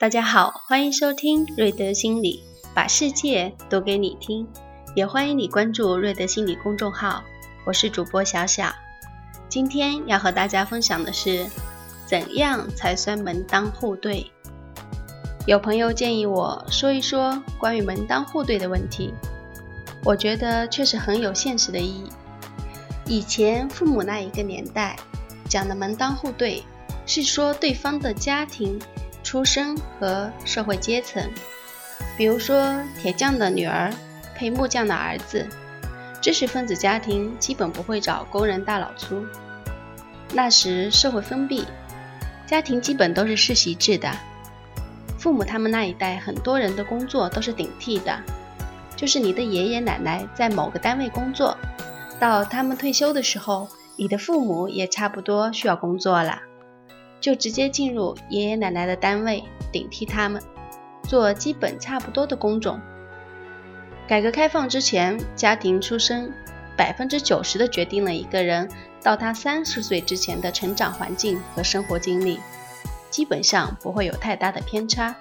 大家好，欢迎收听瑞德心理，把世界读给你听。也欢迎你关注瑞德心理公众号，我是主播小小。今天要和大家分享的是，怎样才算门当户对？有朋友建议我说一说关于门当户对的问题，我觉得确实很有现实的意义。以前父母那一个年代讲的门当户对，是说对方的家庭。出身和社会阶层，比如说铁匠的女儿配木匠的儿子，知识分子家庭基本不会找工人大老粗。那时社会封闭，家庭基本都是世袭制的。父母他们那一代很多人的工作都是顶替的，就是你的爷爷奶奶在某个单位工作，到他们退休的时候，你的父母也差不多需要工作了。就直接进入爷爷奶奶的单位顶替他们，做基本差不多的工种。改革开放之前，家庭出身百分之九十的决定了一个人到他三十岁之前的成长环境和生活经历，基本上不会有太大的偏差。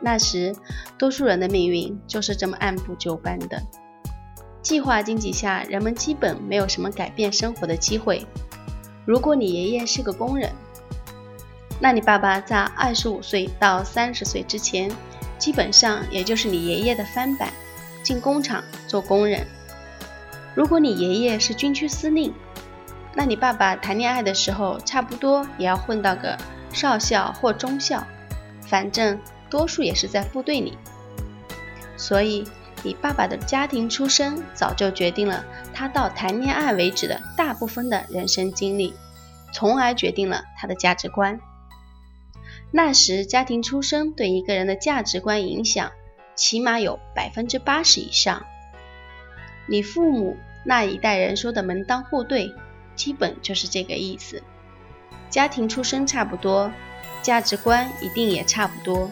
那时，多数人的命运就是这么按部就班的。计划经济下，人们基本没有什么改变生活的机会。如果你爷爷是个工人，那你爸爸在二十五岁到三十岁之前，基本上也就是你爷爷的翻版，进工厂做工人。如果你爷爷是军区司令，那你爸爸谈恋爱的时候，差不多也要混到个少校或中校，反正多数也是在部队里。所以。你爸爸的家庭出身早就决定了他到谈恋爱为止的大部分的人生经历，从而决定了他的价值观。那时家庭出身对一个人的价值观影响，起码有百分之八十以上。你父母那一代人说的门当户对，基本就是这个意思。家庭出身差不多，价值观一定也差不多，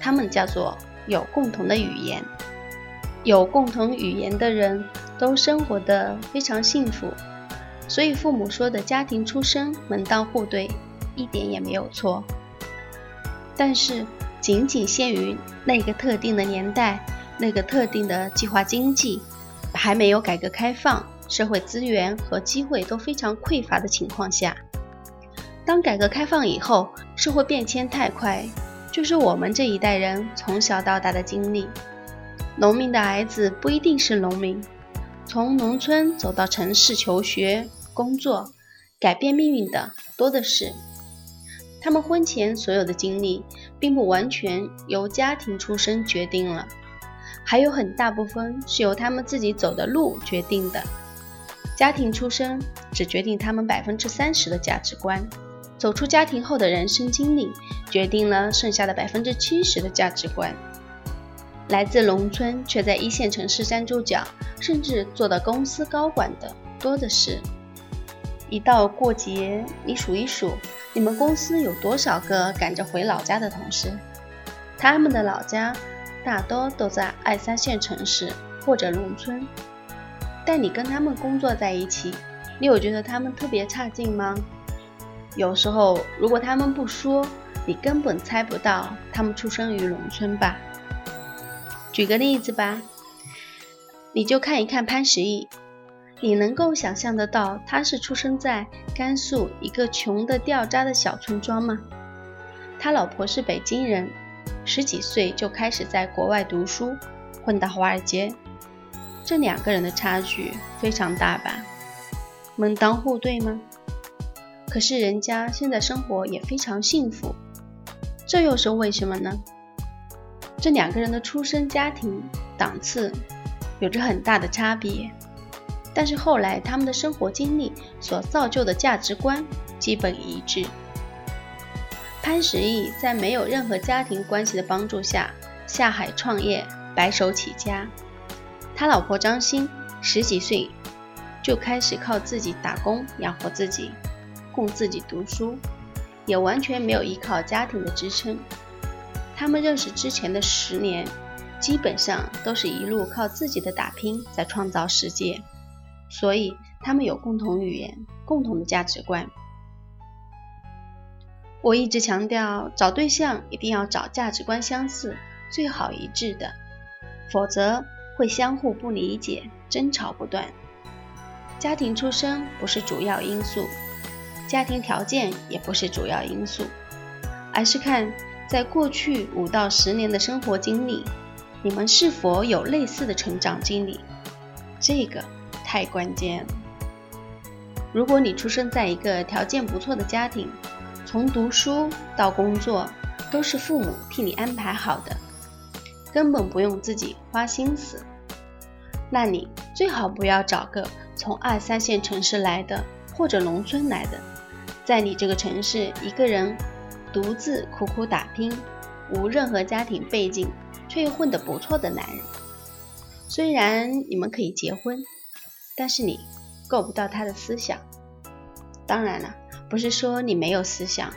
他们叫做有共同的语言。有共同语言的人都生活的非常幸福，所以父母说的家庭出身门当户对一点也没有错。但是仅仅限于那个特定的年代、那个特定的计划经济，还没有改革开放，社会资源和机会都非常匮乏的情况下，当改革开放以后，社会变迁太快，就是我们这一代人从小到大的经历。农民的儿子不一定是农民，从农村走到城市求学、工作，改变命运的多的是。他们婚前所有的经历，并不完全由家庭出身决定了，还有很大部分是由他们自己走的路决定的。家庭出身只决定他们百分之三十的价值观，走出家庭后的人生经历，决定了剩下的百分之七十的价值观。来自农村却在一线城市站住脚，甚至做到公司高管的多的是。一到过节，你数一数，你们公司有多少个赶着回老家的同事？他们的老家大多都在二三线城市或者农村，但你跟他们工作在一起，你有觉得他们特别差劲吗？有时候，如果他们不说，你根本猜不到他们出生于农村吧。举个例子吧，你就看一看潘石屹，你能够想象得到他是出生在甘肃一个穷得掉渣的小村庄吗？他老婆是北京人，十几岁就开始在国外读书，混到华尔街，这两个人的差距非常大吧？门当户对吗？可是人家现在生活也非常幸福，这又是为什么呢？这两个人的出生家庭档次有着很大的差别，但是后来他们的生活经历所造就的价值观基本一致。潘石屹在没有任何家庭关系的帮助下下海创业，白手起家。他老婆张欣十几岁就开始靠自己打工养活自己，供自己读书，也完全没有依靠家庭的支撑。他们认识之前的十年，基本上都是一路靠自己的打拼在创造世界，所以他们有共同语言、共同的价值观。我一直强调，找对象一定要找价值观相似、最好一致的，否则会相互不理解，争吵不断。家庭出身不是主要因素，家庭条件也不是主要因素，而是看在过去五到十年的生活经历，你们是否有类似的成长经历，这个太关键。如果你出生在一个条件不错的家庭，从读书到工作都是父母替你安排好的，根本不用自己花心思，那你最好不要找个。从二三线城市来的，或者农村来的，在你这个城市一个人独自苦苦打拼，无任何家庭背景，却又混得不错的男人。虽然你们可以结婚，但是你够不到他的思想。当然了，不是说你没有思想，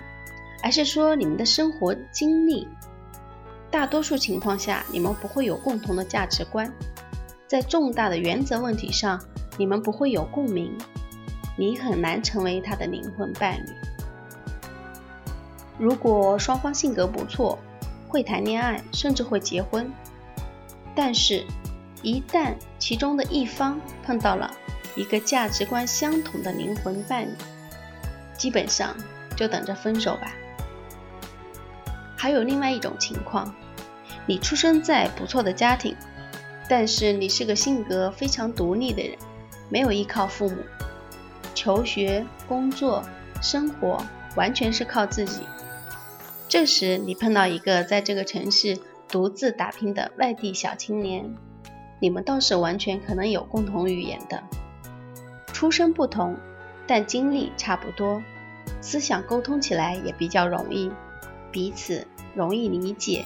而是说你们的生活经历，大多数情况下你们不会有共同的价值观，在重大的原则问题上。你们不会有共鸣，你很难成为他的灵魂伴侣。如果双方性格不错，会谈恋爱，甚至会结婚，但是，一旦其中的一方碰到了一个价值观相同的灵魂伴侣，基本上就等着分手吧。还有另外一种情况，你出生在不错的家庭，但是你是个性格非常独立的人。没有依靠父母，求学、工作、生活完全是靠自己。这时你碰到一个在这个城市独自打拼的外地小青年，你们倒是完全可能有共同语言的。出身不同，但经历差不多，思想沟通起来也比较容易，彼此容易理解。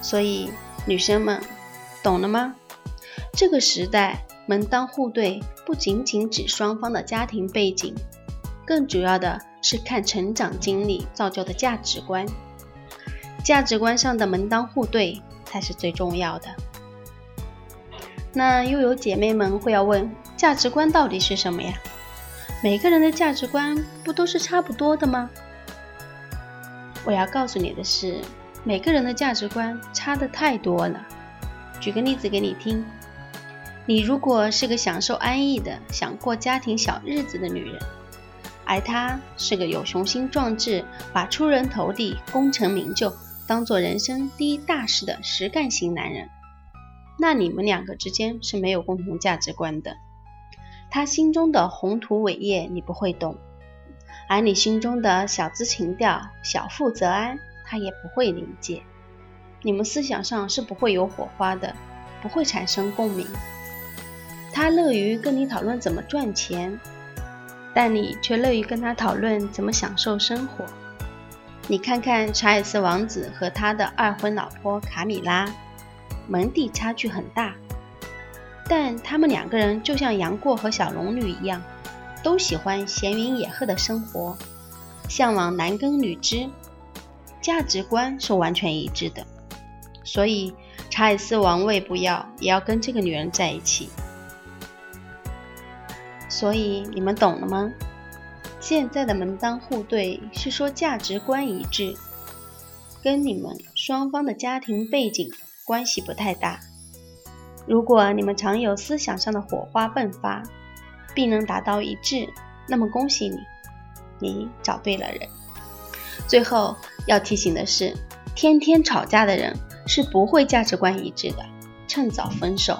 所以女生们，懂了吗？这个时代。门当户对不仅仅指双方的家庭背景，更主要的是看成长经历造就的价值观。价值观上的门当户对才是最重要的。那又有姐妹们会要问：价值观到底是什么呀？每个人的价值观不都是差不多的吗？我要告诉你的是，每个人的价值观差的太多了。举个例子给你听。你如果是个享受安逸的、想过家庭小日子的女人，而他是个有雄心壮志、把出人头地、功成名就当做人生第一大事的实干型男人，那你们两个之间是没有共同价值观的。他心中的宏图伟业你不会懂，而你心中的小资情调、小富则安，他也不会理解。你们思想上是不会有火花的，不会产生共鸣。他乐于跟你讨论怎么赚钱，但你却乐于跟他讨论怎么享受生活。你看看查尔斯王子和他的二婚老婆卡米拉，门第差距很大，但他们两个人就像杨过和小龙女一样，都喜欢闲云野鹤的生活，向往男耕女织，价值观是完全一致的。所以查尔斯王位不要，也要跟这个女人在一起。所以你们懂了吗？现在的门当户对是说价值观一致，跟你们双方的家庭背景关系不太大。如果你们常有思想上的火花迸发，并能达到一致，那么恭喜你，你找对了人。最后要提醒的是，天天吵架的人是不会价值观一致的，趁早分手。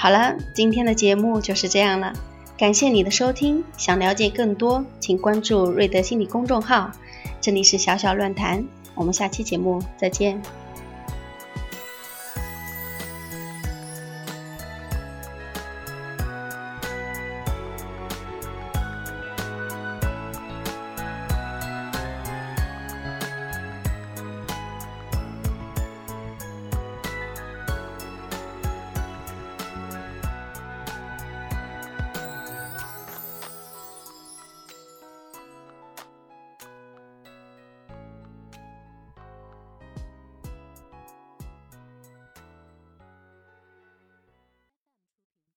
好了，今天的节目就是这样了，感谢你的收听。想了解更多，请关注瑞德心理公众号。这里是小小论坛，我们下期节目再见。